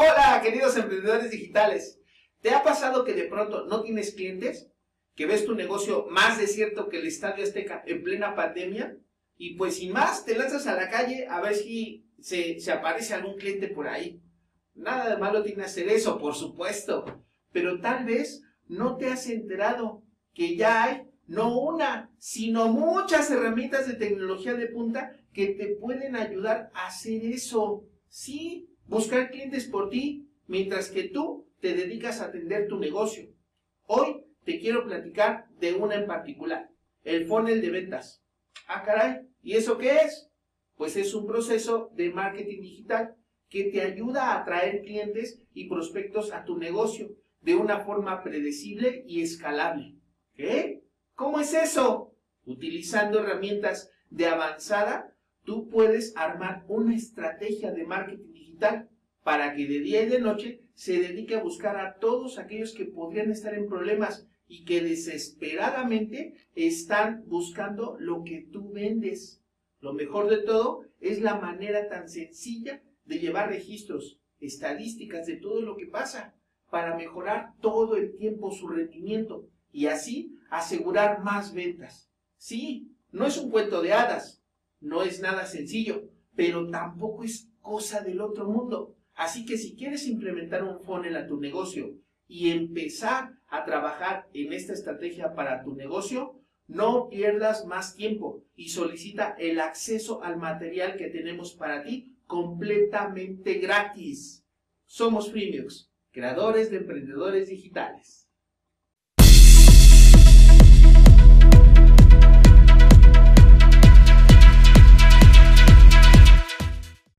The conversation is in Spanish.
Hola, queridos emprendedores digitales. ¿Te ha pasado que de pronto no tienes clientes? ¿Que ves tu negocio más desierto que el Estadio Azteca en plena pandemia? Y pues sin más, te lanzas a la calle a ver si se, se aparece algún cliente por ahí. Nada de malo tiene hacer eso, por supuesto. Pero tal vez no te has enterado que ya hay no una, sino muchas herramientas de tecnología de punta que te pueden ayudar a hacer eso. Sí, buscar clientes por ti, mientras que tú te dedicas a atender tu negocio. Hoy te quiero platicar de una en particular, el funnel de ventas. Ah, caray, ¿y eso qué es? Pues es un proceso de marketing digital que te ayuda a atraer clientes y prospectos a tu negocio de una forma predecible y escalable. ¿Qué? ¿Cómo es eso? Utilizando herramientas de avanzada, tú puedes armar una estrategia de marketing digital para que de día y de noche se dedique a buscar a todos aquellos que podrían estar en problemas y que desesperadamente están buscando lo que tú vendes. Lo mejor de todo es la manera tan sencilla de llevar registros, estadísticas de todo lo que pasa para mejorar todo el tiempo su rendimiento y así asegurar más ventas. Sí, no es un cuento de hadas, no es nada sencillo, pero tampoco es cosa del otro mundo. Así que si quieres implementar un funnel a tu negocio y empezar a trabajar en esta estrategia para tu negocio, no pierdas más tiempo y solicita el acceso al material que tenemos para ti completamente gratis. Somos Freemux, creadores de emprendedores digitales.